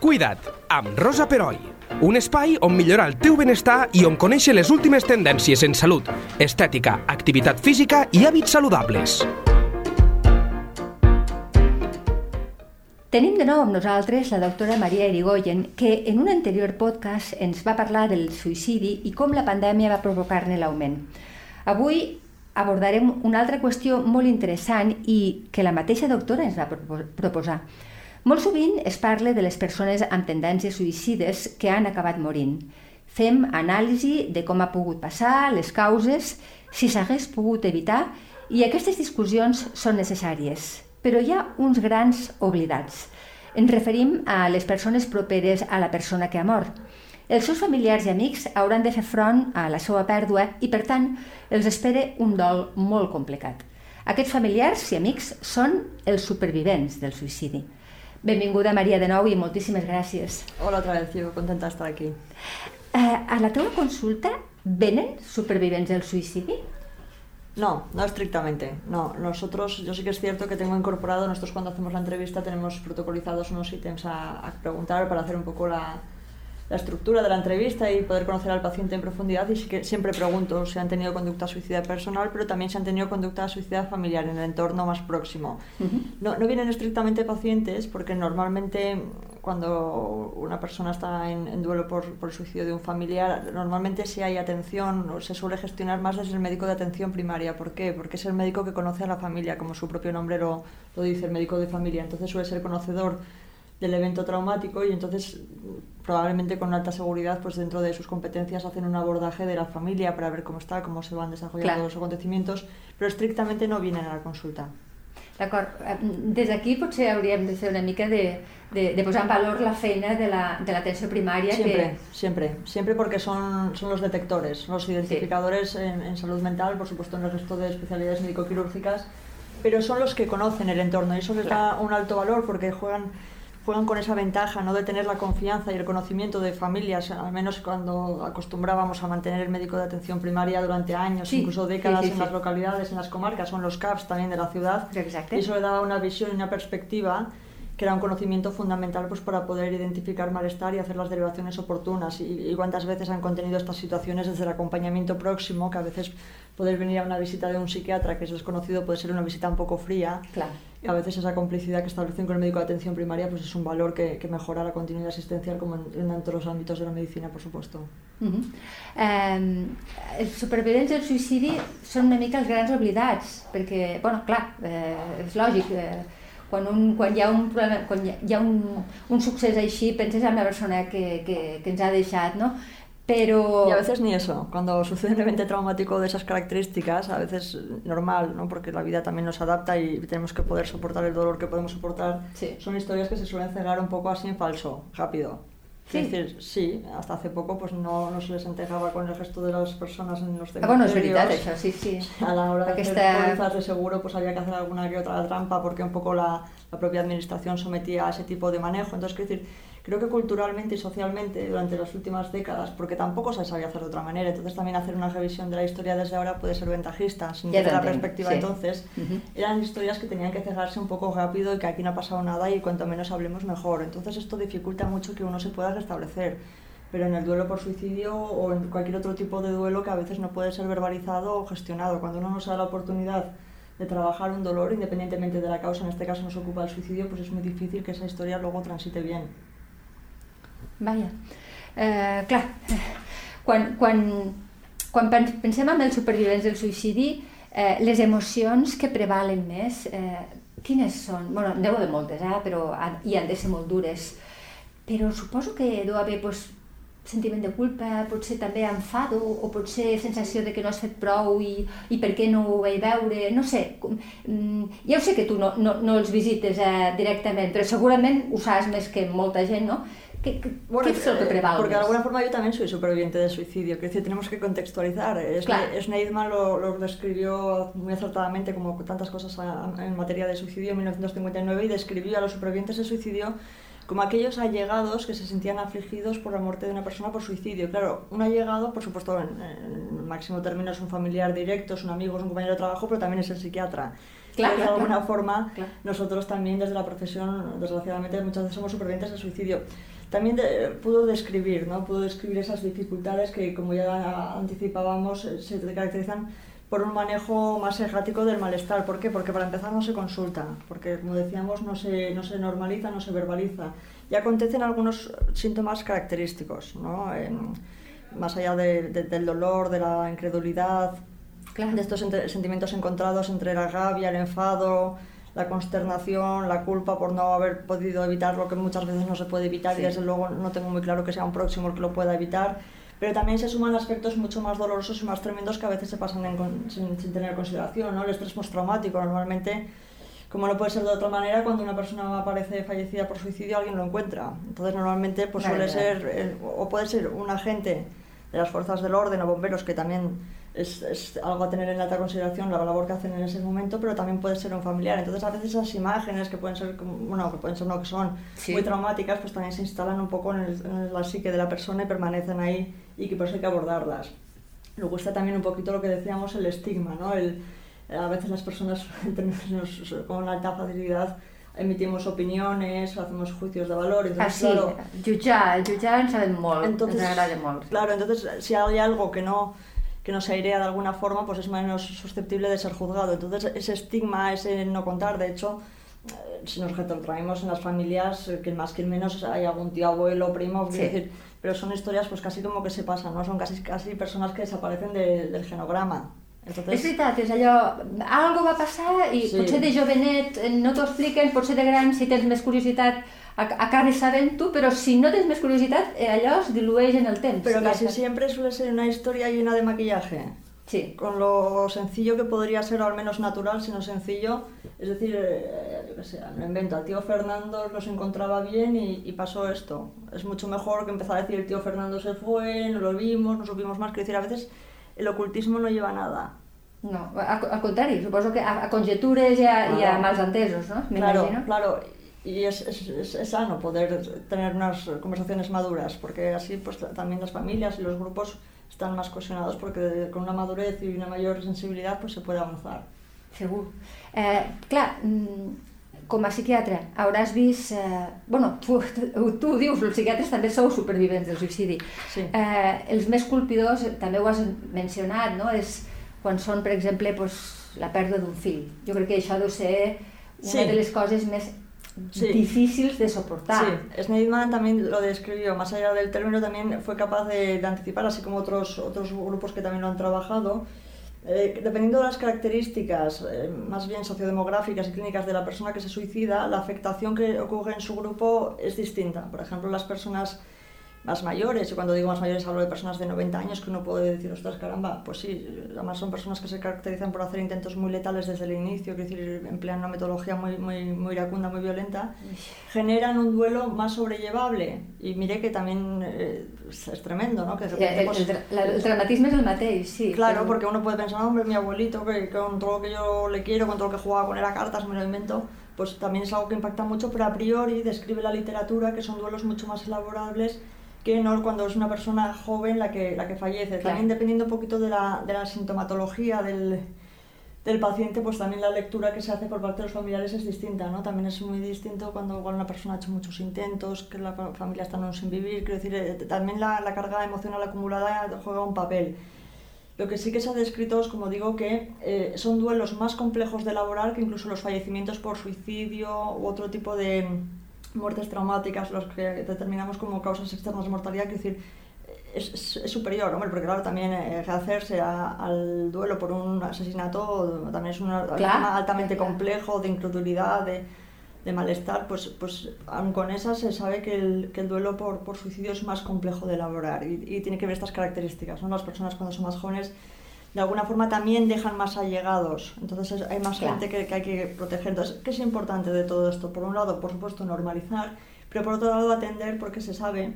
Cuida't, amb Rosa Peroi. Un espai on millorar el teu benestar i on conèixer les últimes tendències en salut, estètica, activitat física i hàbits saludables. Tenim de nou amb nosaltres la doctora Maria Erigoyen, que en un anterior podcast ens va parlar del suïcidi i com la pandèmia va provocar-ne l'augment. Avui abordarem una altra qüestió molt interessant i que la mateixa doctora ens va proposar. Molt sovint es parla de les persones amb tendències suïcides que han acabat morint. Fem anàlisi de com ha pogut passar, les causes, si s'hagués pogut evitar, i aquestes discussions són necessàries. Però hi ha uns grans oblidats. Ens referim a les persones properes a la persona que ha mort. Els seus familiars i amics hauran de fer front a la seva pèrdua i, per tant, els espera un dol molt complicat. Aquests familiars i amics són els supervivents del suïcidi. Benvinguda, Maria, de nou i moltíssimes gràcies. Hola otra vez, yo contenta de estar aquí. Eh, a la teva consulta venen supervivents del suïcidi? No, no estrictamente. No, nosotros, yo sí que es cierto que tengo incorporado, nosotros cuando hacemos la entrevista tenemos protocolizados unos ítems a, a preguntar para hacer un poco la, la estructura de la entrevista y poder conocer al paciente en profundidad y sí que siempre pregunto si han tenido conducta suicida personal, pero también si han tenido conducta suicida familiar en el entorno más próximo. no, no, vienen estrictamente pacientes porque normalmente cuando una persona está en, duelo por, por, el suicidio de un familiar, normalmente si hay atención o se suele gestionar más desde el médico de atención primaria. ¿Por qué? Porque es el médico que conoce a la familia, como su propio nombre lo, lo dice, el médico de familia. Entonces suele ser conocedor del evento traumático y entonces probablemente con alta seguridad pues dentro de sus competencias hacen un abordaje de la familia para ver cómo está, cómo se van desarrollando los acontecimientos, pero estrictamente no vienen a la consulta. D'acord. Des d'aquí potser hauríem de fer una mica de, de, de posar en valor la feina de l'atenció la, de primària. Siempre, que... siempre, siempre porque son, son los detectores, los identificadores sí. en, en salud mental, por supuesto en el resto de especialidades médico-quirúrgicas, pero son los que conocen el entorno y eso les claro. da un alto valor porque juegan juegan con esa ventaja ¿no? de tener la confianza y el conocimiento de familias, al menos cuando acostumbrábamos a mantener el médico de atención primaria durante años, sí, incluso décadas sí, sí, en las localidades, en las comarcas, son los CAPS también de la ciudad. Y eso le daba una visión y una perspectiva que era un conocimiento fundamental pues, para poder identificar malestar y hacer las derivaciones oportunas. Y, y, cuántas veces han contenido estas situaciones desde el acompañamiento próximo, que a veces poder venir a una visita de un psiquiatra que es desconocido puede ser una visita un poco fría. Claro. Y a veces esa complicidad que establecen con el médico de atención primaria pues es un valor que, que mejora la continuidad asistencial como en, en, todos los ámbitos de la medicina, por supuesto. Uh -huh. um, els supervivents del suïcidi són una mica els grans oblidats, perquè, bueno, clar, eh, és lògic, eh, quan, un, quan hi ha un problema, quan hi ha un, un succés així, penses en la persona que, que, que ens ha deixat, no? Pero... Y a veces ni eso. Cuando sucede un evento traumático de esas características, a veces normal, ¿no? porque la vida también nos adapta y tenemos que poder soportar el dolor que podemos soportar. Sí. Son historias que se suelen cerrar un poco así en falso, rápido. Sí. Es decir, sí, hasta hace poco pues no, no se les entregaba con el resto de las personas en los Ah, bueno, veritat, això, sí, sí. A la hora de hacer pólizas de seguro pues había que hacer alguna que otra trampa porque un poco la, la propia administración sometía a ese tipo de manejo. Entonces, quiero decir, creo que culturalmente y socialmente durante las últimas décadas, porque tampoco se sabía hacer de otra manera, entonces también hacer una revisión de la historia desde ahora puede ser ventajista, sin Ya te la perspectiva sí. entonces, Uh -huh. eran historias que tenían que cerrarse un poco rápido y que aquí no ha pasado nada y cuanto menos hablemos mejor. Entonces esto dificulta mucho que uno se pueda restablecer. Pero en el duelo por suicidio o en cualquier otro tipo de duelo que a veces no puede ser verbalizado o gestionado, cuando uno no se da la oportunidad de trabajar un dolor, independientemente de la causa, en este caso nos ocupa el suicidio, pues es muy difícil que esa historia luego transite bien. Vaja. Eh, clar, quan, quan, quan pensem en els supervivents del suïcidi, eh, les emocions que prevalen més, eh, quines són? bueno, n'hi de moltes, eh, però hi han de ser molt dures. Però suposo que deu haver pues, sentiment de culpa, potser també enfado, o potser sensació de que no has fet prou i, i per què no ho vaig veure, no sé. Mm, ja ho sé que tu no, no, no els visites eh, directament, però segurament ho saps més que molta gent, no? ¿Qué, qué, bueno, ¿qué es lo que prevalga? Porque de alguna forma yo también soy superviviente de suicidio, que decir, tenemos que contextualizar. Claro. Schneidman lo, lo, describió muy acertadamente, como tantas cosas a, en materia de suicidio en 1959, y describió a los supervivientes de suicidio como aquellos allegados que se sentían afligidos por la muerte de una persona por suicidio. Claro, un allegado, por supuesto, en, en máximo término es un familiar directo, es un amigo, es un compañero de trabajo, pero también es el psiquiatra. Claro, de alguna forma, nosotros también desde la profesión, desgraciadamente, muchas veces somos supervivientes del suicidio. También pudo describir, ¿no? Pudo describir esas dificultades que, como ya anticipábamos, se caracterizan por un manejo más errático del malestar. ¿Por qué? Porque para empezar no se consulta, porque como decíamos no se, no se normaliza, no se verbaliza. Y acontecen algunos síntomas característicos, ¿no? más allá del dolor, de la incredulidad, de estos sentimientos encontrados entre la rabia, el enfado, la consternación, la culpa por no haber podido evitar lo que muchas veces no se puede evitar y desde luego no tengo muy claro que sea un próximo el que lo pueda evitar pero también se suman aspectos mucho más dolorosos y más tremendos que a veces se pasan sin, tener consideración, ¿no? El estrés postraumático, normalmente, como no puede ser de otra manera, cuando una persona aparece fallecida por suicidio, alguien lo encuentra. Entonces, normalmente, pues suele ser, o puede ser un agente de las fuerzas del orden o bomberos que también es, es, algo a tener en alta consideración la labor que hacen en ese momento, pero también puede ser un familiar. Entonces, a veces esas imágenes que pueden ser, bueno, que pueden ser no que son muy traumáticas, pues también se instalan un poco en, el, la psique de la persona y permanecen ahí y que por eso hay que abordarlas. Luego está también un poquito lo que decíamos, el estigma, ¿no? El, a veces las personas con una alta facilidad emitimos opiniones, hacemos juicios de valor. Entonces, ah, claro, jutjar, jutjar en sabem molt, entonces, Claro, entonces si hay algo que no que no se airea de alguna forma, pues es menos susceptible de ser juzgado. Entonces, ese estigma, ese no contar, de hecho, eh, si nos retrotraemos en las familias, eh, que más que menos hay algún tío, abuelo, primo, decir, pero son historias pues casi como que se pasan, ¿no? Son casi, casi personas que desaparecen de, del genograma. Entonces... És veritat, és allò, algo va passar i sí. potser de jovenet eh, no t'ho expliquen, potser de gran si tens més curiositat acabes sabent tu, pero si no tienes más curiosidad, eh, allò es dilueix en el temps. Pero casi siempre suele ser una historia llena de maquillaje. Sí. Con lo sencillo que podría ser, o al menos natural, sino sencillo. Es decir, eh, yo qué sé, me invento, al tío Fernando los encontraba bien y, y, pasó esto. Es mucho mejor que empezar a decir el tío Fernando se fue, no lo vimos, no supimos más. Quiero decir, a veces el ocultismo no lleva nada. No, al contrario, supongo que a, a conjetures y a, claro. y a ¿no? Claro, claro y es, es, es, sano poder tener unas conversaciones maduras, porque así pues también las familias y los grupos están más cohesionados, porque con una madurez y una mayor sensibilidad pues se puede avançar. Segur. Eh, clar, mm, com a psiquiatre hauràs vist... Eh, bueno, tu, tu, tu dius, els psiquiatres també sou supervivents del suïcidi. Sí. Eh, els més colpidors, també ho has mencionat, no? és quan són, per exemple, pues, la pèrdua d'un fill. Jo crec que això deu ser una sí. de les coses més difíciles de soportar. Sí, Sneidman también lo describió, más allá del término también fue capaz de, anticipar, así como otros, otros grupos que también lo han trabajado, eh, dependiendo de las características eh, más bien sociodemográficas y clínicas de la persona que se suicida, la afectación que ocurre en su grupo es distinta. Por ejemplo, las personas más mayores, y cuando digo más mayores hablo de personas de 90 años que uno puede decir, ostras, caramba, pues sí, además son personas que se caracterizan por hacer intentos muy letales desde el inicio, es decir, emplean una metodología muy, muy, muy iracunda, muy violenta, generan un duelo más sobrellevable. Y mire que también eh, es tremendo, ¿no? Que el, el, pues, el, dramatismo es el mateix, sí. Claro, porque uno puede pensar, hombre, mi abuelito, que, con todo lo que yo le quiero, con todo lo que jugaba con él a cartas, me lo invento, pues también es algo que impacta mucho, pero a priori describe la literatura que son duelos mucho más elaborables que no cuando es una persona joven la que, la que fallece. También dependiendo un poquito de la, de la sintomatología del, del, paciente, pues también la lectura que se hace por parte de los familiares es distinta, ¿no? También es muy distinto cuando igual una persona ha hecho muchos intentos, que la familia está no sin vivir, quiero decir, eh, también la, la, carga emocional acumulada juega un papel. Lo que sí que se ha descrito es, como digo, que eh, son duelos más complejos de elaborar que incluso los fallecimientos por suicidio u otro tipo de muertes traumáticas, los que determinamos como causas externas de mortalidad, quiero decir, es, es, superior, hombre, porque claro, también eh, hacerse al duelo por un asesinato también es un tema altamente complejo de incredulidad, de, de, malestar, pues, pues aun con esas se sabe que el, que el duelo por, por, suicidio es más complejo de elaborar y, y, tiene que ver estas características, ¿no? Las personas cuando son más jóvenes de alguna forma también dejan más allegados. Entonces hay más gente que, que, hay que proteger. Entonces, ¿qué es importante de todo esto? Por un lado, por supuesto, normalizar, pero por otro lado, atender porque se sabe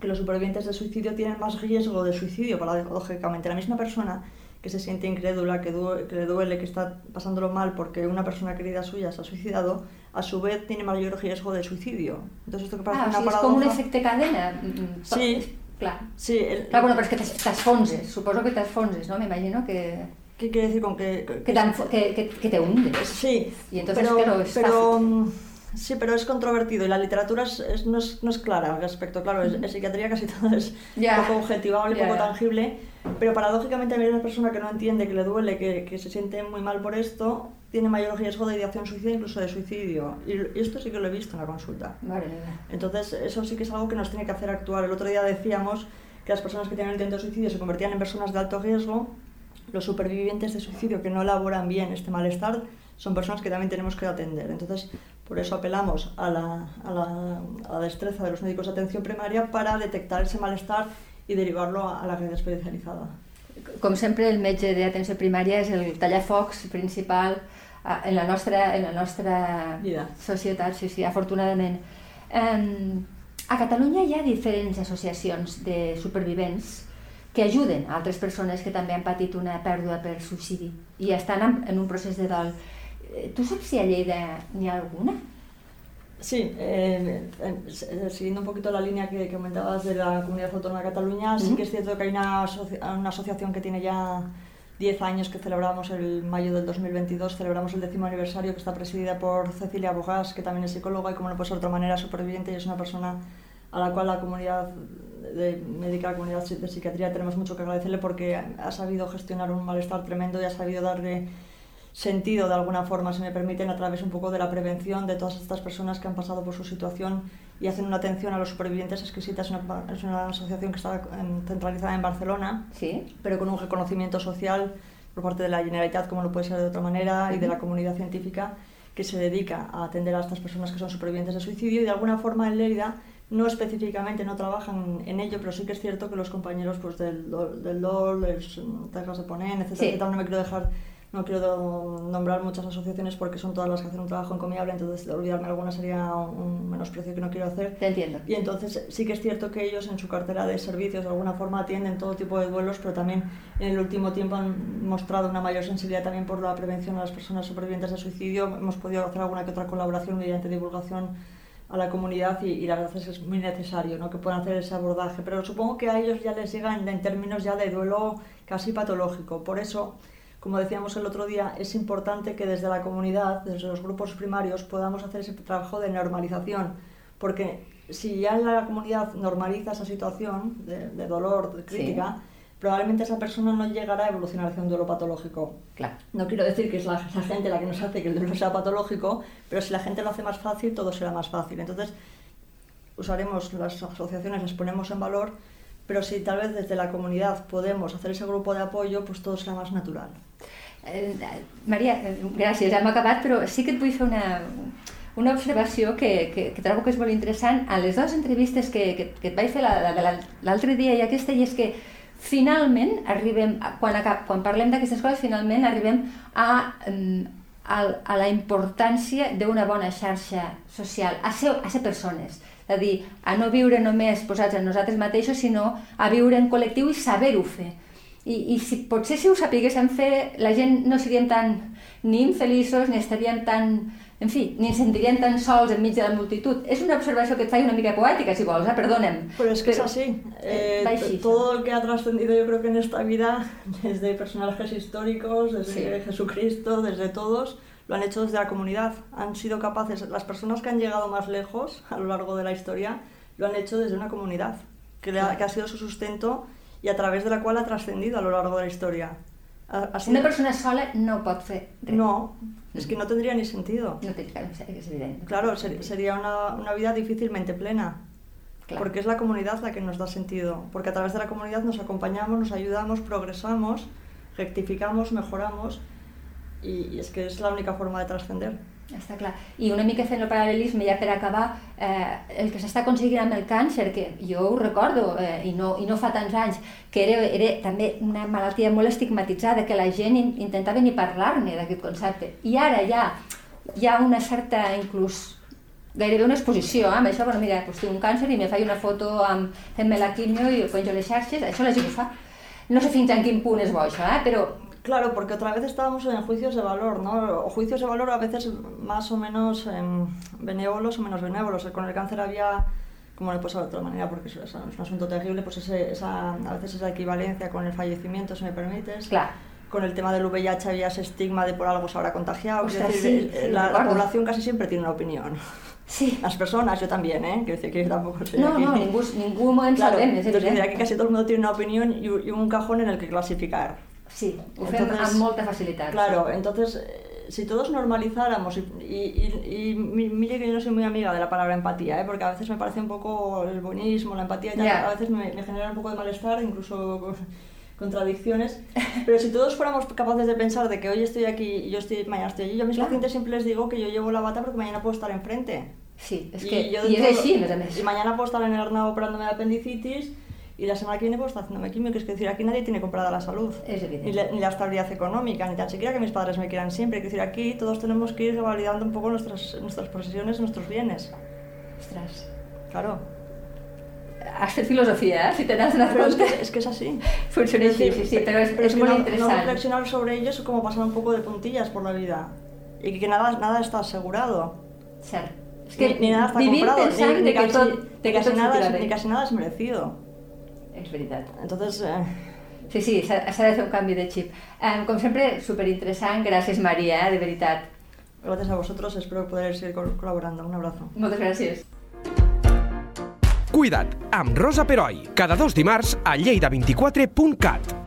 que los supervivientes de suicidio tienen más riesgo de suicidio, paradójicamente. La misma persona que se siente incrédula, que, que le duele, que está pasándolo mal porque una persona querida suya se ha suicidado, a su vez tiene mayor riesgo de suicidio. Entonces, esto que parece ah, una paradoja... es como un efecto cadena. Sí, Clar. Sí, el... Clar, bueno, però és que t'esfonses, suposo que t'esfonses, no? M'imagino que, ¿Qué quiere decir con que...? Que, que, que, que te hundes. Sí, Y entonces, pero, claro, es pero, fácil. mm, sí, pero es controvertido y la literatura es, es- no, es, no es clara al respecto. Claro, es- en psiquiatría casi todo es Ya. poco objetivable, Ya, poco ya. tangible, pero paradójicamente a mí una persona que no entiende, que le duele, que, que se siente muy mal por esto, tiene mayor riesgo de ideación suicida, incluso de suicidio. Y, esto sí que lo he visto en la consulta. Mía. Entonces, eso sí que es algo que nos tiene que hacer actuar. El otro día decíamos que las personas que tienen intento de suicidio se convertían en personas de alto riesgo. Los supervivientes de suicidio que no elaboran bien este malestar son personas que también tenemos que atender. Entonces, por eso apelamos a la, a la- a la destreza de los médicos de atención primaria para detectar ese malestar y derivarlo a, a la red especializada. Com sempre, el metge d'atenció primària és el tallafocs principal en la nostra, en la nostra Vida. societat, sí, sí, afortunadament. Um, a Catalunya hi ha diferents associacions de supervivents que ajuden a altres persones que també han patit una pèrdua per suïcidi i estan en, en un procés de dol. Eh, Tu saps si a Lleida n'hi ha alguna? Sí, eh, eh, siguiendo un poquito la línea que, que comentabas de la Comunidad Autónoma de Cataluña, sí que es cierto que hay una, asoci- una asociación que tiene ya 10 años que celebramos el mayo del 2022, celebramos el décimo aniversario que está presidida por Cecilia Bogas, que también es psicóloga y como no puede ser de otra manera superviviente y es una persona a la cual la comunidad de médica, la comunidad de psiquiatría tenemos mucho que agradecerle porque ha sabido gestionar un malestar tremendo y ha sabido darle sentido de alguna forma, si me permiten, a través un poco de la prevención de todas estas personas que han pasado por su situación y hacen una atención a los supervivientes exquisita. Es una, es una asociación que está en- centralizada en Barcelona, Sí? pero con un reconocimiento social por parte de la Generalitat, como no puede ser de otra manera, y de la comunidad científica que se dedica a atender a estas personas que son supervivientes de suicidio y de alguna forma en Lérida no específicamente no trabajan en ello, pero sí que es cierto que los compañeros pues, del, del DOL, los Terras de Ponent, etcétera, Sí. etcétera, no me quiero dejar no quiero nombrar muchas asociaciones porque son todas las que hacen un trabajo encomiable, entonces olvidarme alguna sería un menosprecio que no quiero hacer. Te entiendo. Y entonces sí que es cierto que ellos en su cartera de servicios de alguna forma atienden todo tipo de duelos, pero también en el último tiempo han mostrado una mayor sensibilidad también por la prevención a las personas supervivientes de suicidio. Hemos podido hacer alguna que otra colaboración mediante divulgación a la comunidad y, y la verdad es que es muy necesario ¿no? que puedan hacer ese abordaje. Pero supongo que a ellos ya les llega en, en términos ya de duelo casi patológico. Por eso como decíamos el otro día, es importante que desde la comunidad, desde los grupos primarios, podamos hacer ese trabajo de normalización, porque si ya la comunidad normaliza esa situación de, de dolor, de crítica, probablemente esa persona no llegará a evolucionar hacia un duelo patológico. Clar. No quiero decir que es la, la gente la que nos hace que el duelo sea patológico, pero si la gente lo hace más fácil, todo será más fácil. Entonces, usaremos las asociaciones, las ponemos en valor, pero si tal vez desde la comunidad podemos hacer ese grupo de apoyo, pues todo será más natural. Eh, Maria, eh, gràcies, hem acabat, però sí que et vull fer una, una observació que, que, que trobo que és molt interessant a les dues entrevistes que, que, que et vaig fer l'altre dia i aquesta, i és que finalment arribem, quan, acab, quan parlem d'aquestes coses, finalment arribem a, em, a, a la importància d'una bona xarxa social, a ser, a ser persones, és a dir, a no viure només posats en nosaltres mateixos, sinó a viure en col·lectiu i saber-ho fer. I, i si, potser si ho sapiguéssim fer, la gent no seríem tan ni infeliços, ni estaríem tan... En fi, ni ens sentiríem tan sols enmig de la multitud. És una observació que et faig una mica poètica, si vols, eh? perdona'm. Pero es que Pero- es así. Eh, Eh, va t- així. todo lo que ha trascendido yo creo que en esta vida, desde personajes históricos, desde Sí. Jesucristo, desde todos, lo han hecho desde la comunidad. Han sido capaces, las personas que han llegado más lejos a lo largo de la historia, lo han hecho desde una comunidad, que, ha, que ha sido su sustento y a través de la cual ha trascendido a lo largo de la historia. Sido- Una persona sola no pot fer res. No, es que no tendría ni sentido. No evident. Claro, ser- sería una, una vida difícilmente plena. Porque es la comunidad la que nos da sentido. Porque a través de la comunidad nos acompañamos, nos ayudamos, progresamos, rectificamos, mejoramos. Y, y es que es la única forma de trascender. Està clar. I una mica fent el paral·lelisme, ja per acabar, eh, el que s'està aconseguint amb el càncer, que jo ho recordo, eh, i, no, i no fa tants anys, que era, era també una malaltia molt estigmatitzada, que la gent in, intentava ni parlar-ne d'aquest concepte. I ara ja hi ha una certa, inclús, gairebé una exposició, eh? amb això, bueno, mira, doncs tinc un càncer i me faig una foto amb fent-me la quimio i ho penjo a les xarxes, això la gent ho fa. No sé fins en quin punt és bo això, eh? però Claro, porque otra vez estábamos en juicios de valor, ¿no? O juicios de valor a veces más o menos em, benévolos o menos benévolos. Con el cáncer había, como no puede ser de otra manera, porque es, es un asunto terrible, pues ese- esa, a veces esa equivalencia con el fallecimiento, si me permites. clar, con el tema del VIH había ese estigma de por algo se habrá contagiado. Es decir, sí, eh, sí, la, la población casi siempre tiene una opinión. Sí. Las personas, yo también, ¿eh? Quiero decir que yo tampoco soy No, aquí. no, ningú, ningú en Claro, entonces evident. aquí casi todo el mundo tiene una opinión y, y un cajón en el que clasificar. Sí, fem Entonces, amb molta facilitat. Claro, entonces, eh, si todos normalizáramos, y, y, y, y mi- mire que yo no soy muy amiga de la palabra empatía, ¿eh? porque a veces me parece un poco el buenismo, la empatía y tal, Ya. a veces me, me genera un poco de malestar, incluso contradicciones, pero si todos fuéramos capaces de pensar de que hoy estoy aquí y yo estoy, mañana estoy allí, yo a mis Claro. pacientes siempre les digo que yo llevo la bata porque mañana puedo estar enfrente. Sí, Y que... yo I dentro- és així, a més a més. Y mañana puedo estar en el Arnau operándome de apendicitis y la semana que viene puedo estar haciéndome quimio, que es decir, aquí nadie tiene comprada la salud. Es. Ni la, ni la estabilidad económica, ni tan siquiera que mis padres me quieran siempre. Es decir, aquí todos tenemos que ir validando un poco nuestras, nuestras posesiones, nuestros bienes. Ostres, Claro. has fet filosofia, eh? Si te n'has donat Pero es que, es que es así. Funciona Es així, decir, sí, sí, però és, pero és que molt no, no interessant. reflexionar sobre ello es como pasar un poco de puntillas por la vida. Y que nada, nada está asegurado. Cert. És que ni, ni nada está comprado, ni, ni que casi, tot, ni casi nada es, ni casi nada es merecido. És veritat. Entonces, eh, Sí, sí, s'ha de fer un canvi de xip. Um, com sempre, superinteressant. Gràcies, Maria, eh, de veritat. gracias a vosotros, espero poder seguir col- colaborando. Un abrazo. Moltes gràcies. Cuida't, amb Rosa Peroi. Cada dos dimarts a lleida24.cat.